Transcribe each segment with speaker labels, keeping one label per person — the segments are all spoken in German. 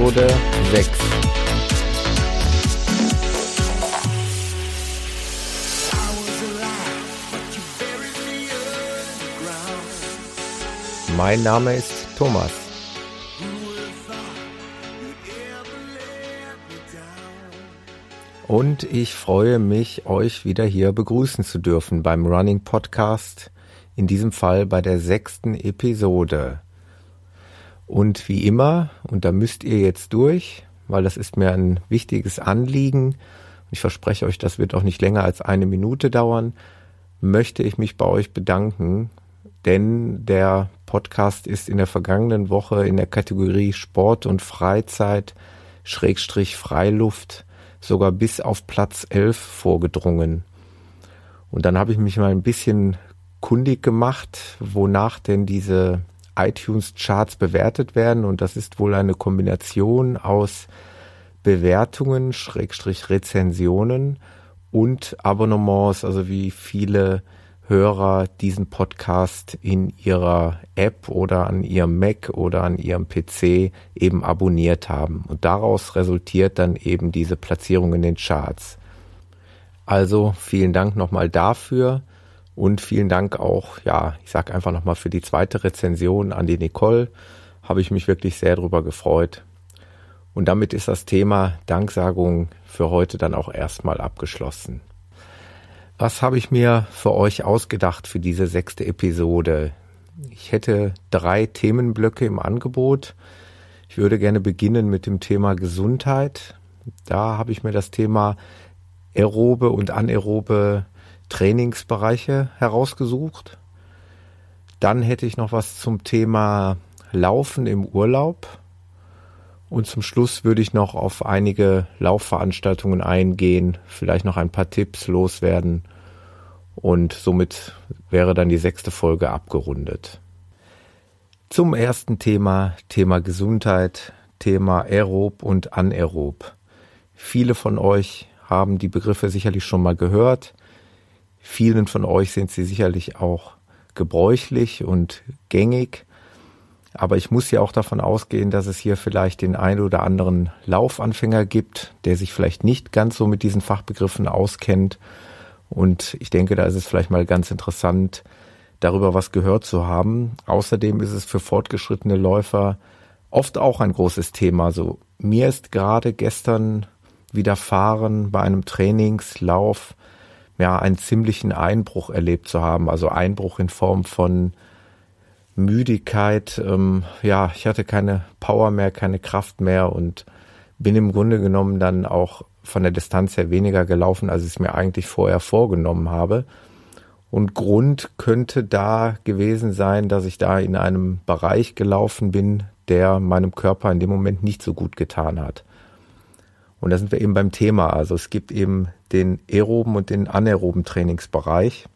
Speaker 1: Episode 6 Mein Name ist Thomas. Und ich freue mich, euch wieder hier begrüßen zu dürfen beim Running Podcast, in diesem Fall bei der sechsten Episode. Und wie immer, und da müsst ihr jetzt durch, weil das ist mir ein wichtiges Anliegen, ich verspreche euch, das wird auch nicht länger als eine Minute dauern, möchte ich mich bei euch bedanken denn der Podcast ist in der vergangenen Woche in der Kategorie Sport und Freizeit Schrägstrich Freiluft sogar bis auf Platz 11 vorgedrungen. Und dann habe ich mich mal ein bisschen kundig gemacht, wonach denn diese iTunes-Charts bewertet werden. Und das ist wohl eine Kombination aus Bewertungen, Schrägstrich Rezensionen und Abonnements, also wie viele Hörer diesen Podcast in ihrer App oder an ihrem Mac oder an ihrem PC eben abonniert haben. Und daraus resultiert dann eben diese Platzierung in den Charts. Also vielen Dank nochmal dafür und vielen Dank auch, ja, ich sag einfach nochmal für die zweite Rezension an die Nicole. Habe ich mich wirklich sehr drüber gefreut. Und damit ist das Thema Danksagung für heute dann auch erstmal abgeschlossen. Was habe ich mir für euch ausgedacht für diese sechste Episode? Ich hätte drei Themenblöcke im Angebot. Ich würde gerne beginnen mit dem Thema Gesundheit. Da habe ich mir das Thema aerobe und anaerobe Trainingsbereiche herausgesucht. Dann hätte ich noch was zum Thema Laufen im Urlaub. Und zum Schluss würde ich noch auf einige Laufveranstaltungen eingehen, vielleicht noch ein paar Tipps loswerden und somit wäre dann die sechste Folge abgerundet. Zum ersten Thema, Thema Gesundheit, Thema aerob und anaerob. Viele von euch haben die Begriffe sicherlich schon mal gehört. Vielen von euch sind sie sicherlich auch gebräuchlich und gängig. Aber ich muss ja auch davon ausgehen, dass es hier vielleicht den ein oder anderen Laufanfänger gibt, der sich vielleicht nicht ganz so mit diesen Fachbegriffen auskennt. Und ich denke, da ist es vielleicht mal ganz interessant, darüber was gehört zu haben. Außerdem ist es für fortgeschrittene Läufer oft auch ein großes Thema. So, mir ist gerade gestern widerfahren bei einem Trainingslauf, ja, einen ziemlichen Einbruch erlebt zu haben. Also Einbruch in Form von Müdigkeit, ähm, ja, ich hatte keine Power mehr, keine Kraft mehr und bin im Grunde genommen dann auch von der Distanz her weniger gelaufen, als ich es mir eigentlich vorher vorgenommen habe. Und Grund könnte da gewesen sein, dass ich da in einem Bereich gelaufen bin, der meinem Körper in dem Moment nicht so gut getan hat. Und da sind wir eben beim Thema. Also es gibt eben den aeroben und den anaeroben Trainingsbereich.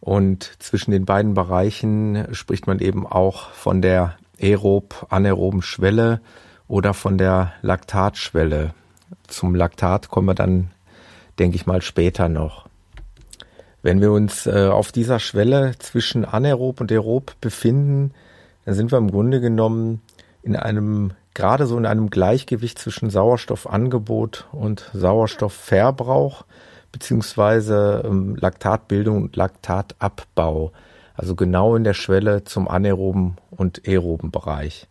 Speaker 1: Und zwischen den beiden Bereichen spricht man eben auch von der aerob-anaeroben Schwelle oder von der Laktatschwelle. Zum Laktat kommen wir dann, denke ich mal, später noch. Wenn wir uns äh, auf dieser Schwelle zwischen anaerob und aerob befinden, dann sind wir im Grunde genommen in einem, gerade so in einem Gleichgewicht zwischen Sauerstoffangebot und Sauerstoffverbrauch beziehungsweise ähm, Laktatbildung und Laktatabbau. Also genau in der Schwelle zum anaeroben und aeroben Bereich.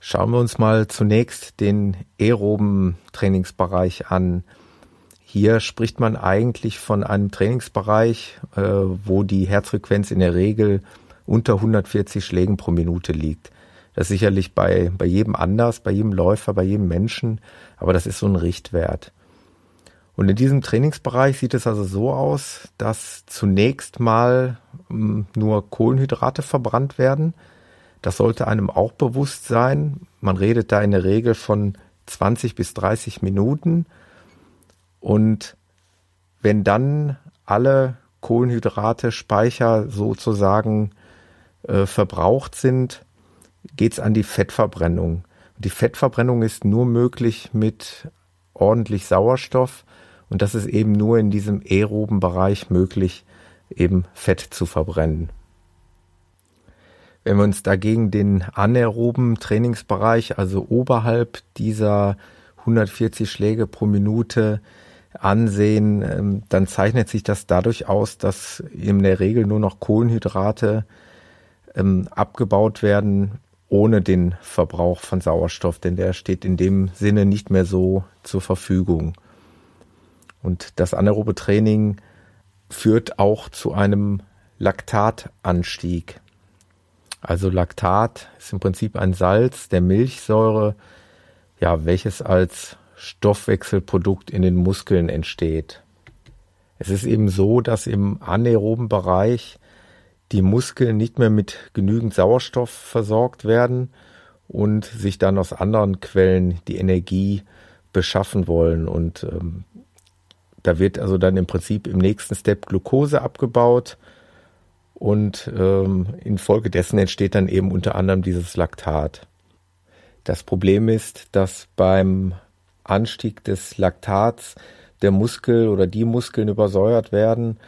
Speaker 1: Schauen wir uns mal zunächst den aeroben Trainingsbereich an. Hier spricht man eigentlich von einem Trainingsbereich, äh, wo die Herzfrequenz in der Regel unter 140 Schlägen pro Minute liegt. Das ist sicherlich bei, bei jedem anders, bei jedem Läufer, bei jedem Menschen, aber das ist so ein Richtwert. Und in diesem Trainingsbereich sieht es also so aus, dass zunächst mal hm, nur Kohlenhydrate verbrannt werden. Das sollte einem auch bewusst sein. Man redet da in der Regel von 20 bis 30 Minuten. Und wenn dann alle Kohlenhydrate, Speicher sozusagen äh, verbraucht sind, geht's an die Fettverbrennung. Die Fettverbrennung ist nur möglich mit ordentlich Sauerstoff und das ist eben nur in diesem aeroben Bereich möglich, eben Fett zu verbrennen. Wenn wir uns dagegen den anaeroben Trainingsbereich, also oberhalb dieser 140 Schläge pro Minute ansehen, ähm, dann zeichnet sich das dadurch aus, dass in der Regel nur noch Kohlenhydrate ähm, abgebaut werden, ohne den Verbrauch von Sauerstoff, denn der steht in dem Sinne nicht mehr so zur Verfügung. Und das anaerobe Training führt auch zu einem Laktatanstieg. Also Laktat ist im Prinzip ein Salz der Milchsäure, ja, welches als Stoffwechselprodukt in den Muskeln entsteht. Es ist eben so, dass im anaeroben Bereich die Muskeln nicht mehr mit genügend Sauerstoff versorgt werden und sich dann aus anderen Quellen die Energie beschaffen wollen. Und ähm, da wird also dann im Prinzip im nächsten Step Glucose abgebaut und ähm, infolgedessen entsteht dann eben unter anderem dieses Laktat. Das Problem ist, dass beim Anstieg des Laktats der Muskel oder die Muskeln übersäuert werden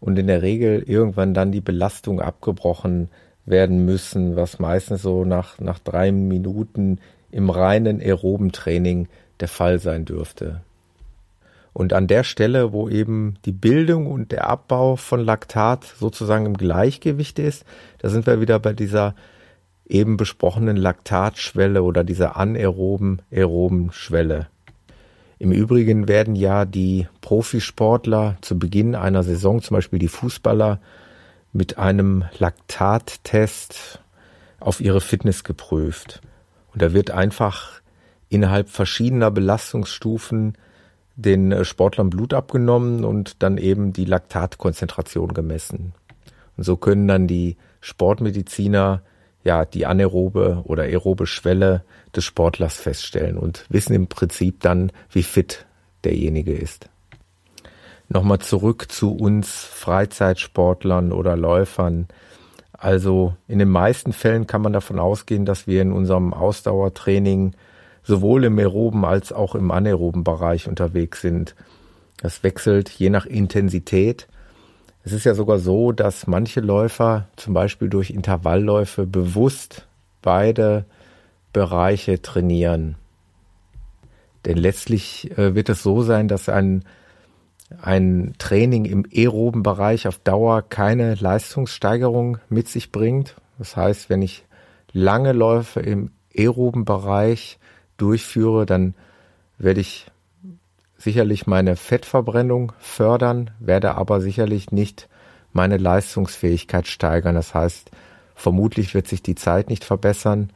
Speaker 1: und in der Regel irgendwann dann die Belastung abgebrochen werden müssen, was meistens so nach, nach drei Minuten im reinen aeroben Training der Fall sein dürfte. Und an der Stelle, wo eben die Bildung und der Abbau von Laktat sozusagen im Gleichgewicht ist, da sind wir wieder bei dieser eben besprochenen Laktatschwelle oder dieser anaeroben aeroben Schwelle. Im Übrigen werden ja die Profisportler zu Beginn einer Saison, zum Beispiel die Fußballer, mit einem Laktattest auf ihre Fitness geprüft. Und da wird einfach innerhalb verschiedener Belastungsstufen den Sportlern Blut abgenommen und dann eben die Laktatkonzentration gemessen. Und so können dann die Sportmediziner ja die anaerobe oder aerobe Schwelle des Sportlers feststellen und wissen im Prinzip dann, wie fit derjenige ist. Nochmal zurück zu uns Freizeitsportlern oder Läufern. Also in den meisten Fällen kann man davon ausgehen, dass wir in unserem Ausdauertraining sowohl im aeroben als auch im anaeroben Bereich unterwegs sind. Das wechselt je nach Intensität. Es ist ja sogar so, dass manche Läufer zum Beispiel durch Intervallläufe bewusst beide Bereiche trainieren. Denn letztlich äh, wird es so sein, dass ein, ein Training im aeroben Bereich auf Dauer keine Leistungssteigerung mit sich bringt. Das heißt, wenn ich lange Läufe im aeroben Bereich durchführe, dann werde ich sicherlich meine Fettverbrennung fördern, werde aber sicherlich nicht meine Leistungsfähigkeit steigern. Das heißt, vermutlich wird sich die Zeit nicht verbessern.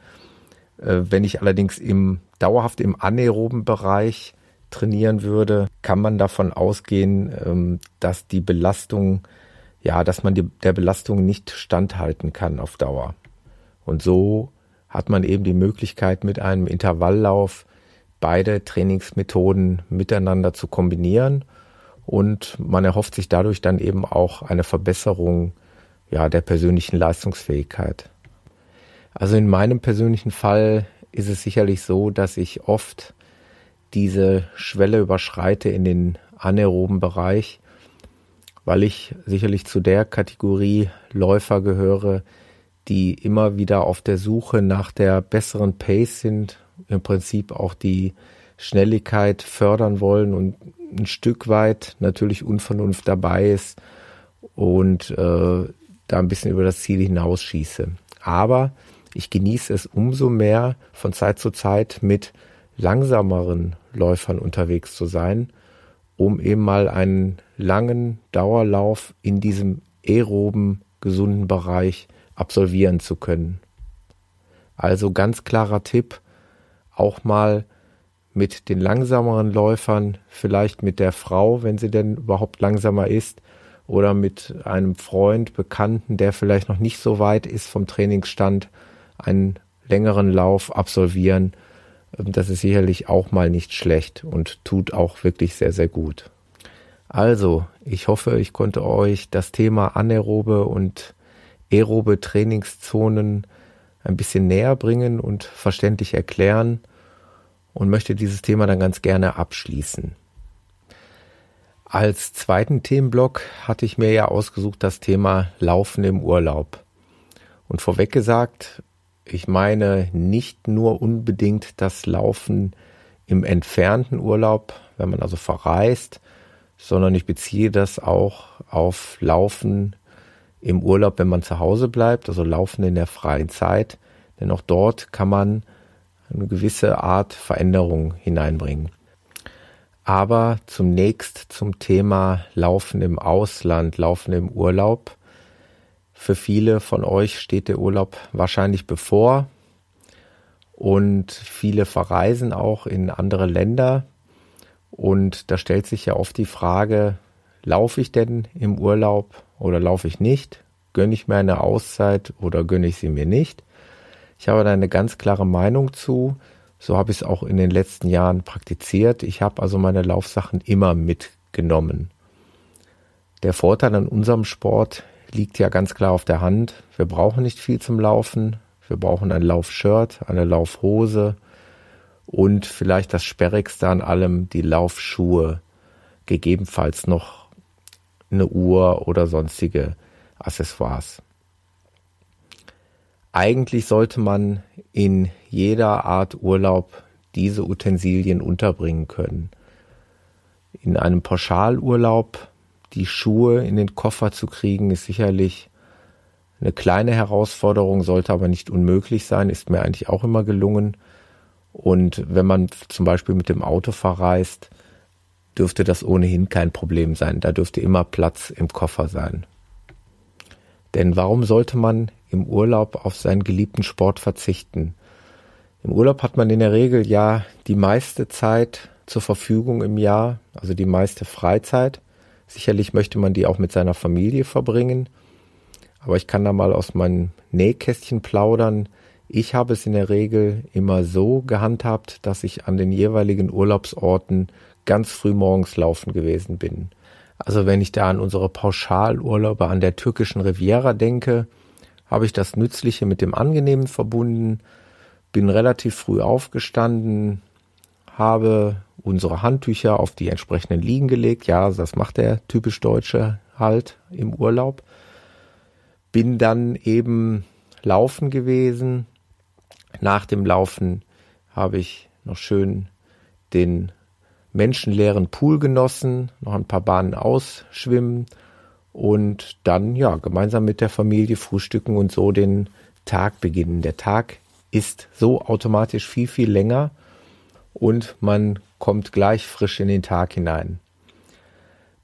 Speaker 1: Äh, wenn ich allerdings im dauerhaft im anaeroben Bereich trainieren würde, kann man davon ausgehen, ähm, dass die Belastung, ja, dass man die, der Belastung nicht standhalten kann auf Dauer. Und so hat man eben die Möglichkeit, mit einem Intervalllauf beide Trainingsmethoden miteinander zu kombinieren und man erhofft sich dadurch dann eben auch eine Verbesserung ja, der persönlichen Leistungsfähigkeit. Also in meinem persönlichen Fall ist es sicherlich so, dass ich oft diese Schwelle überschreite in den anaeroben Bereich, weil ich sicherlich zu der Kategorie Läufer gehöre, die immer wieder auf der Suche nach der besseren Pace sind, im Prinzip auch die Schnelligkeit fördern wollen und ein Stück weit natürlich Unvernunft dabei ist und äh, da ein bisschen über das Ziel hinausschieße. Aber ich genieße es umso mehr, von Zeit zu Zeit mit langsameren Läufern unterwegs zu sein, um eben mal einen langen Dauerlauf in diesem aeroben, gesunden Bereich absolvieren zu können. Also ganz klarer Tipp, auch mal mit den langsameren Läufern, vielleicht mit der Frau, wenn sie denn überhaupt langsamer ist, oder mit einem Freund, Bekannten, der vielleicht noch nicht so weit ist vom Trainingsstand, einen längeren Lauf absolvieren. Das ist sicherlich auch mal nicht schlecht und tut auch wirklich sehr, sehr gut. Also, ich hoffe, ich konnte euch das Thema anaerobe und aerobe Trainingszonen ein bisschen näher bringen und verständlich erklären und möchte dieses Thema dann ganz gerne abschließen. Als zweiten Themenblock hatte ich mir ja ausgesucht das Thema Laufen im Urlaub. Und vorweg gesagt, ich meine nicht nur unbedingt das Laufen im entfernten Urlaub, wenn man also verreist, sondern ich beziehe das auch auf Laufen im Urlaub, wenn man zu Hause bleibt, also Laufen in der freien Zeit. Denn auch dort kann man eine gewisse Art Veränderung hineinbringen. Aber zunächst zum Thema Laufen im Ausland, Laufen im Urlaub. Für viele von euch steht der Urlaub wahrscheinlich bevor und viele verreisen auch in andere Länder. Und da stellt sich ja oft die Frage, laufe ich denn im Urlaub oder laufe ich nicht? Gönne ich mir eine Auszeit oder gönne ich sie mir nicht? Ich habe da eine ganz klare Meinung zu. So habe ich es auch in den letzten Jahren praktiziert. Ich habe also meine Laufsachen immer mitgenommen. Der Vorteil an unserem Sport liegt ja ganz klar auf der Hand. Wir brauchen nicht viel zum Laufen. Wir brauchen ein Laufshirt, eine Laufhose und vielleicht das Sperrigste an allem, die Laufschuhe. Gegebenenfalls noch eine Uhr oder sonstige Accessoires. Eigentlich sollte man in jeder Art Urlaub diese Utensilien unterbringen können. In einem Pauschalurlaub die Schuhe in den Koffer zu kriegen, ist sicherlich eine kleine Herausforderung, sollte aber nicht unmöglich sein, ist mir eigentlich auch immer gelungen. Und wenn man zum Beispiel mit dem Auto verreist, dürfte das ohnehin kein Problem sein. Da dürfte immer Platz im Koffer sein. Denn warum sollte man im Urlaub auf seinen geliebten Sport verzichten? Im Urlaub hat man in der Regel ja die meiste Zeit zur Verfügung im Jahr, also die meiste Freizeit. Sicherlich möchte man die auch mit seiner Familie verbringen. Aber ich kann da mal aus meinem Nähkästchen plaudern. Ich habe es in der Regel immer so gehandhabt, dass ich an den jeweiligen Urlaubsorten ganz früh morgens laufen gewesen bin. Also wenn ich da an unsere Pauschalurlaube an der türkischen Riviera denke, habe ich das Nützliche mit dem Angenehmen verbunden, bin relativ früh aufgestanden, habe unsere Handtücher auf die entsprechenden Liegen gelegt. Ja, das macht der typisch Deutsche halt im Urlaub. Bin dann eben laufen gewesen. Nach dem Laufen habe ich noch schön den menschenleeren Pool genossen, noch ein paar Bahnen ausschwimmen und dann ja gemeinsam mit der Familie frühstücken und so den Tag beginnen. Der Tag ist so automatisch viel, viel länger und man kommt gleich frisch in den Tag hinein.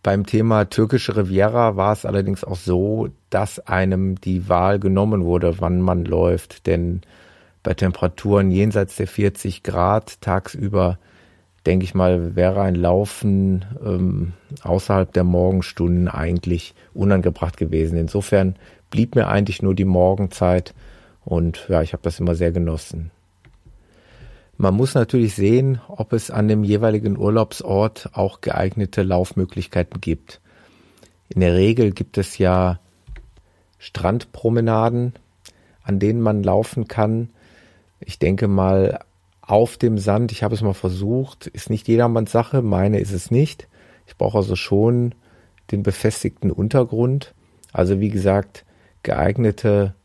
Speaker 1: Beim Thema türkische Riviera war es allerdings auch so, dass einem die Wahl genommen wurde, wann man läuft, denn bei Temperaturen jenseits der 40 Grad tagsüber, denke ich mal, wäre ein Laufen ähm, außerhalb der Morgenstunden eigentlich unangebracht gewesen. Insofern blieb mir eigentlich nur die Morgenzeit und ja, ich habe das immer sehr genossen. Man muss natürlich sehen, ob es an dem jeweiligen Urlaubsort auch geeignete Laufmöglichkeiten gibt. In der Regel gibt es ja Strandpromenaden, an denen man laufen kann. Ich denke mal, auf dem Sand, ich habe es mal versucht, ist nicht jedermanns Sache, meine ist es nicht. Ich brauche also schon den befestigten Untergrund. Also wie gesagt, geeignete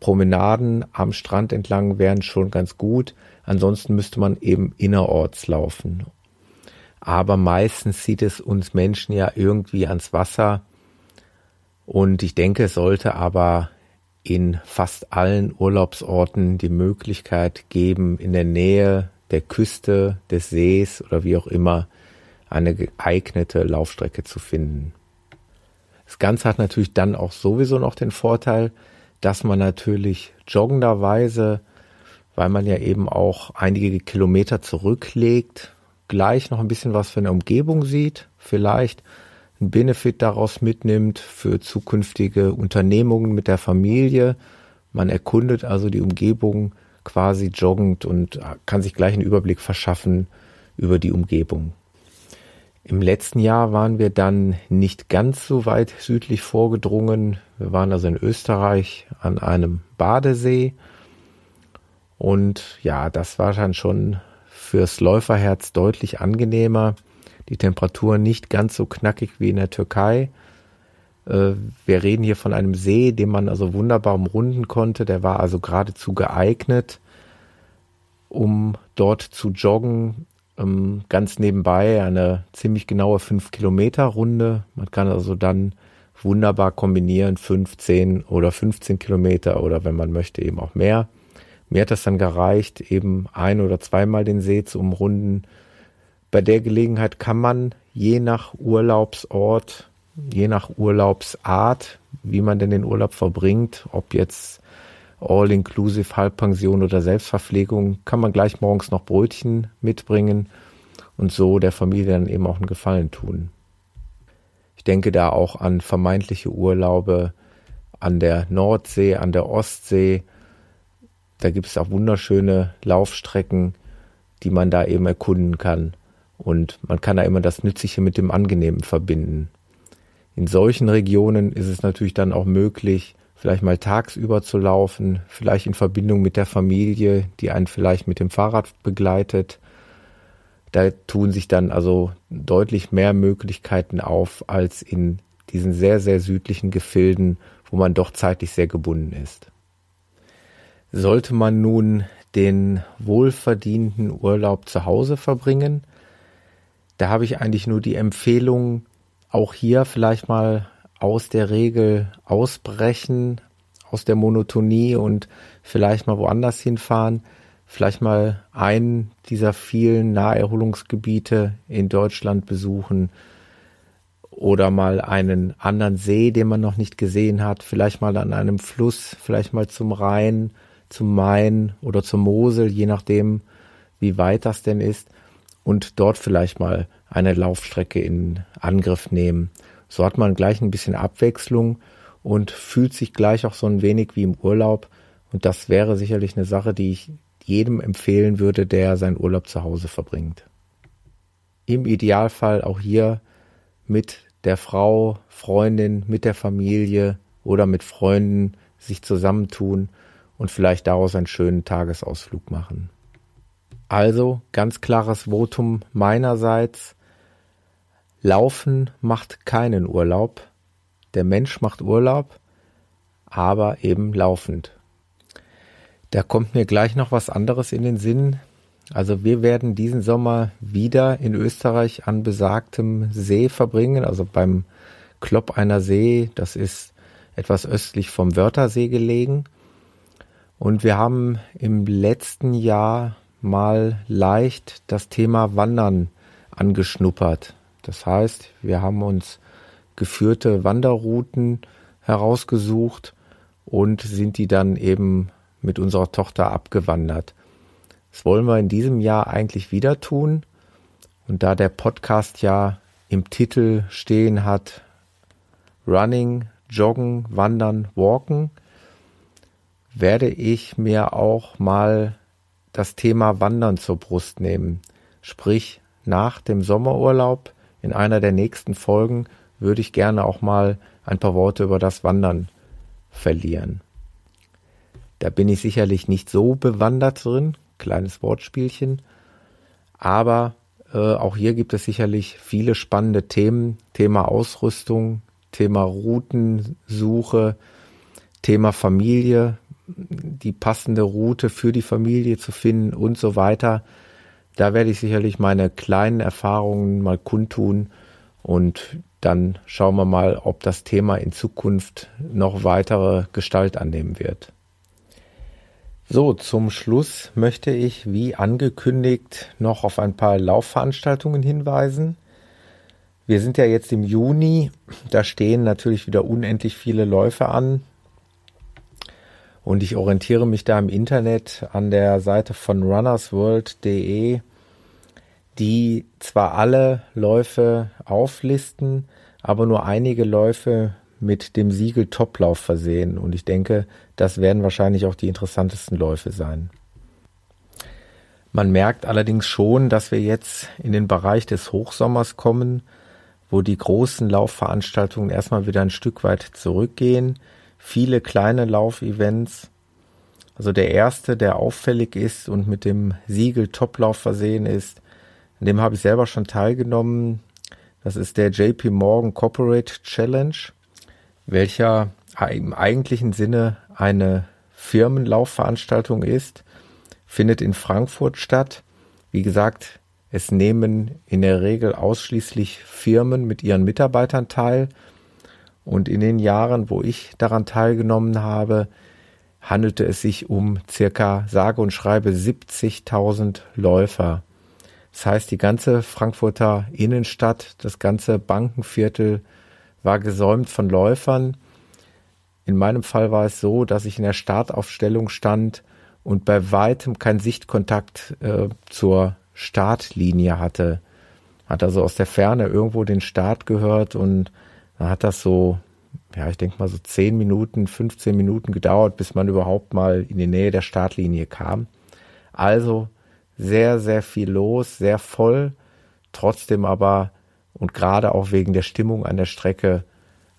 Speaker 1: Promenaden am Strand entlang wären schon ganz gut. Ansonsten müsste man eben innerorts laufen. Aber meistens zieht es uns Menschen ja irgendwie ans Wasser. Und ich denke, es sollte aber in fast allen Urlaubsorten die Möglichkeit geben, in der Nähe der Küste, des Sees oder wie auch immer eine geeignete Laufstrecke zu finden. Das Ganze hat natürlich dann auch sowieso noch den Vorteil, dass man natürlich joggenderweise, weil man ja eben auch einige Kilometer zurücklegt, gleich noch ein bisschen was für eine Umgebung sieht, vielleicht einen Benefit daraus mitnimmt für zukünftige Unternehmungen mit der Familie. Man erkundet also die Umgebung quasi joggend und kann sich gleich einen Überblick verschaffen über die Umgebung. Im letzten Jahr waren wir dann nicht ganz so weit südlich vorgedrungen. Wir waren also in Österreich an einem Badesee. Und ja, das war dann schon fürs Läuferherz deutlich angenehmer. Die Temperatur nicht ganz so knackig wie in der Türkei. Äh, wir reden hier von einem See, den man also wunderbar umrunden konnte. Der war also geradezu geeignet, um dort zu joggen. Ähm, ganz nebenbei eine ziemlich genaue 5-Kilometer-Runde. Man kann also dann wunderbar kombinieren, 15 oder 15 Kilometer oder wenn man möchte eben auch mehr. Mir hat das dann gereicht, eben ein oder zweimal den See zu umrunden. Bei der Gelegenheit kann man je nach Urlaubsort je nach Urlaubsart, wie man denn den Urlaub verbringt, ob jetzt All-Inclusive, Halbpension oder Selbstverpflegung, kann man gleich morgens noch Brötchen mitbringen und so der Familie dann eben auch einen Gefallen tun. Ich denke da auch an vermeintliche Urlaube an der Nordsee, an der Ostsee. Da gibt es auch wunderschöne Laufstrecken, die man da eben erkunden kann. Und man kann da immer das Nützliche mit dem Angenehmen verbinden. In solchen Regionen ist es natürlich dann auch möglich, vielleicht mal tagsüber zu laufen, vielleicht in Verbindung mit der Familie, die einen vielleicht mit dem Fahrrad begleitet. Da tun sich dann also deutlich mehr Möglichkeiten auf als in diesen sehr, sehr südlichen Gefilden, wo man doch zeitlich sehr gebunden ist. Sollte man nun den wohlverdienten Urlaub zu Hause verbringen, da habe ich eigentlich nur die Empfehlung, auch hier vielleicht mal aus der Regel ausbrechen, aus der Monotonie und vielleicht mal woanders hinfahren, vielleicht mal einen dieser vielen Naherholungsgebiete in Deutschland besuchen oder mal einen anderen See, den man noch nicht gesehen hat, vielleicht mal an einem Fluss, vielleicht mal zum Rhein, zum Main oder zur Mosel, je nachdem, wie weit das denn ist und dort vielleicht mal eine Laufstrecke in Angriff nehmen. So hat man gleich ein bisschen Abwechslung und fühlt sich gleich auch so ein wenig wie im Urlaub. Und das wäre sicherlich eine Sache, die ich jedem empfehlen würde, der seinen Urlaub zu Hause verbringt. Im Idealfall auch hier mit der Frau, Freundin, mit der Familie oder mit Freunden sich zusammentun und vielleicht daraus einen schönen Tagesausflug machen. Also ganz klares Votum meinerseits. Laufen macht keinen Urlaub. Der Mensch macht Urlaub, aber eben laufend. Da kommt mir gleich noch was anderes in den Sinn. Also wir werden diesen Sommer wieder in Österreich an besagtem See verbringen, also beim Klopp einer See. Das ist etwas östlich vom Wörthersee gelegen. Und wir haben im letzten Jahr mal leicht das Thema Wandern angeschnuppert. Das heißt, wir haben uns geführte Wanderrouten herausgesucht und sind die dann eben mit unserer Tochter abgewandert. Das wollen wir in diesem Jahr eigentlich wieder tun. Und da der Podcast ja im Titel stehen hat, Running, Joggen, Wandern, Walken, werde ich mir auch mal das Thema Wandern zur Brust nehmen. Sprich, nach dem Sommerurlaub in einer der nächsten Folgen würde ich gerne auch mal ein paar Worte über das Wandern verlieren. Da bin ich sicherlich nicht so bewandert drin, kleines Wortspielchen, aber äh, auch hier gibt es sicherlich viele spannende Themen, Thema Ausrüstung, Thema Routensuche, Thema Familie, die passende Route für die Familie zu finden und so weiter. Da werde ich sicherlich meine kleinen Erfahrungen mal kundtun und dann schauen wir mal, ob das Thema in Zukunft noch weitere Gestalt annehmen wird. So, zum Schluss möchte ich, wie angekündigt, noch auf ein paar Laufveranstaltungen hinweisen. Wir sind ja jetzt im Juni, da stehen natürlich wieder unendlich viele Läufe an. Und ich orientiere mich da im Internet an der Seite von runnersworld.de, die zwar alle Läufe auflisten, aber nur einige Läufe mit dem Siegel Toplauf versehen. Und ich denke, das werden wahrscheinlich auch die interessantesten Läufe sein. Man merkt allerdings schon, dass wir jetzt in den Bereich des Hochsommers kommen, wo die großen Laufveranstaltungen erstmal wieder ein Stück weit zurückgehen. Viele kleine Laufevents. Also der erste, der auffällig ist und mit dem Siegel Toplauf versehen ist, an dem habe ich selber schon teilgenommen. Das ist der JP Morgan Corporate Challenge, welcher im eigentlichen Sinne eine Firmenlaufveranstaltung ist, findet in Frankfurt statt. Wie gesagt, es nehmen in der Regel ausschließlich Firmen mit ihren Mitarbeitern teil. Und in den Jahren, wo ich daran teilgenommen habe, handelte es sich um circa sage und schreibe 70.000 Läufer. Das heißt, die ganze Frankfurter Innenstadt, das ganze Bankenviertel war gesäumt von Läufern. In meinem Fall war es so, dass ich in der Startaufstellung stand und bei weitem kein Sichtkontakt äh, zur Startlinie hatte. Hat also aus der Ferne irgendwo den Start gehört und dann hat das so, ja, ich denke mal so 10 Minuten, 15 Minuten gedauert, bis man überhaupt mal in die Nähe der Startlinie kam. Also sehr, sehr viel los, sehr voll, trotzdem aber und gerade auch wegen der Stimmung an der Strecke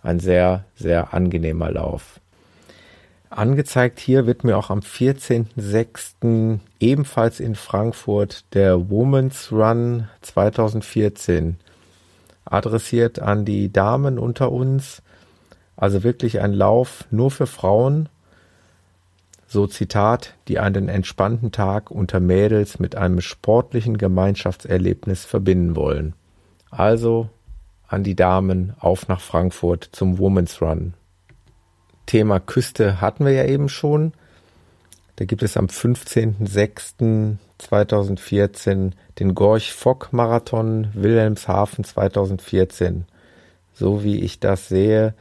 Speaker 1: ein sehr, sehr angenehmer Lauf. Angezeigt hier wird mir auch am 14.06. ebenfalls in Frankfurt der Women's Run 2014 adressiert an die Damen unter uns. Also wirklich ein Lauf nur für Frauen. So Zitat, die einen entspannten Tag unter Mädels mit einem sportlichen Gemeinschaftserlebnis verbinden wollen. Also an die Damen auf nach Frankfurt zum Women's Run. Thema Küste hatten wir ja eben schon. Da gibt es am 15.06.2014 den Gorch-Fock-Marathon Wilhelmshaven 2014. So wie ich das sehe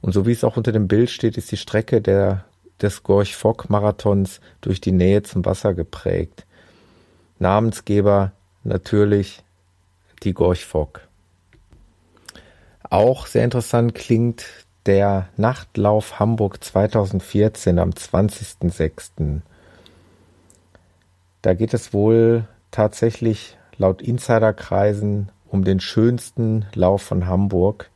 Speaker 1: und so wie es auch unter dem Bild steht, ist die Strecke der, des Gorch-Fock-Marathons durch die Nähe zum Wasser geprägt. Namensgeber natürlich die Gorch-Fock. Auch sehr interessant klingt der Nachtlauf Hamburg 2014 am 20.06. Da geht es wohl tatsächlich laut Insiderkreisen um den schönsten Lauf von Hamburg.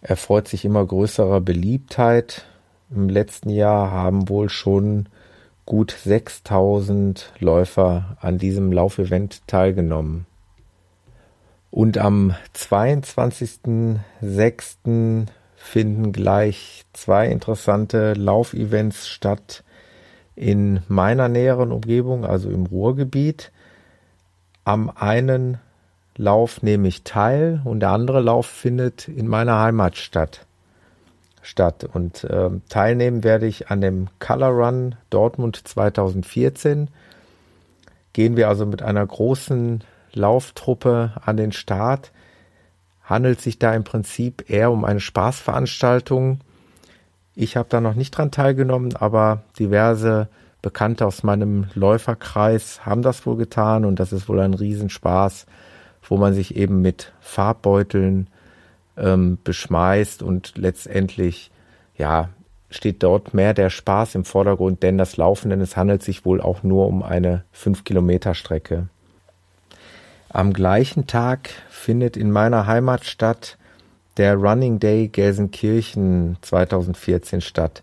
Speaker 1: Er freut sich immer größerer Beliebtheit. Im letzten Jahr haben wohl schon gut 6000 Läufer an diesem Laufevent teilgenommen. Und am 22.06 finden gleich zwei interessante Laufevents statt in meiner näheren Umgebung, also im Ruhrgebiet. Am einen Lauf nehme ich teil und der andere Lauf findet in meiner Heimatstadt statt. Und äh, teilnehmen werde ich an dem Color Run Dortmund 2014. Gehen wir also mit einer großen Lauftruppe an den Start handelt sich da im Prinzip eher um eine Spaßveranstaltung. Ich habe da noch nicht dran teilgenommen, aber diverse Bekannte aus meinem Läuferkreis haben das wohl getan und das ist wohl ein Riesenspaß, wo man sich eben mit Farbbeuteln ähm, beschmeißt und letztendlich ja steht dort mehr der Spaß im Vordergrund, denn das Laufen, denn es handelt sich wohl auch nur um eine 5 Kilometer Strecke. Am gleichen Tag findet in meiner Heimatstadt der Running Day Gelsenkirchen 2014 statt.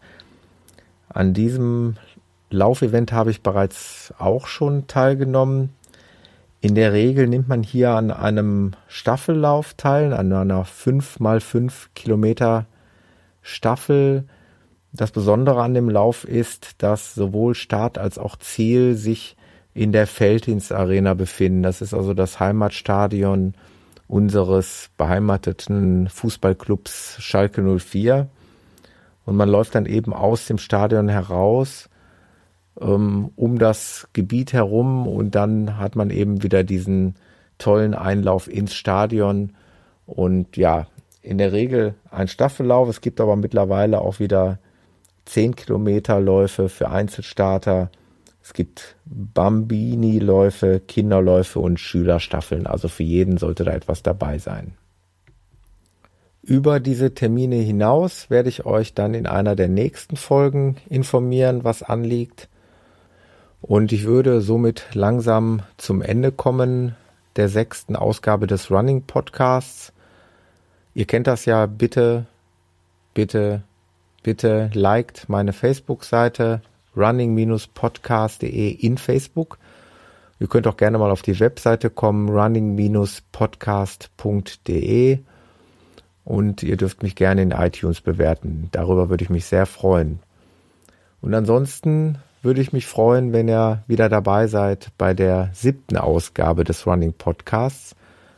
Speaker 1: An diesem Laufevent habe ich bereits auch schon teilgenommen. In der Regel nimmt man hier an einem Staffellauf teil, an einer 5 mal 5 Kilometer Staffel. Das Besondere an dem Lauf ist, dass sowohl Start als auch Ziel sich in der Feldins Arena befinden. Das ist also das Heimatstadion unseres beheimateten Fußballclubs Schalke 04. Und man läuft dann eben aus dem Stadion heraus ähm, um das Gebiet herum und dann hat man eben wieder diesen tollen Einlauf ins Stadion und ja, in der Regel ein Staffellauf. Es gibt aber mittlerweile auch wieder 10 Kilometer Läufe für Einzelstarter es gibt Bambini-Läufe, Kinderläufe und Schülerstaffeln. Also für jeden sollte da etwas dabei sein. Über diese Termine hinaus werde ich euch dann in einer der nächsten Folgen informieren, was anliegt. Und ich würde somit langsam zum Ende kommen der sechsten Ausgabe des Running Podcasts. Ihr kennt das ja, bitte, bitte, bitte liked meine Facebook-Seite running-podcast.de in Facebook. Ihr könnt auch gerne mal auf die Webseite kommen, running-podcast.de und ihr dürft mich gerne in iTunes bewerten. Darüber würde ich mich sehr freuen. Und ansonsten würde ich mich freuen, wenn ihr wieder dabei seid bei der siebten Ausgabe des Running Podcasts.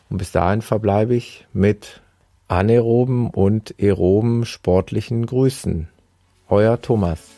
Speaker 1: Und bis dahin verbleibe ich mit anaeroben und aeroben sportlichen Grüßen. Euer Thomas.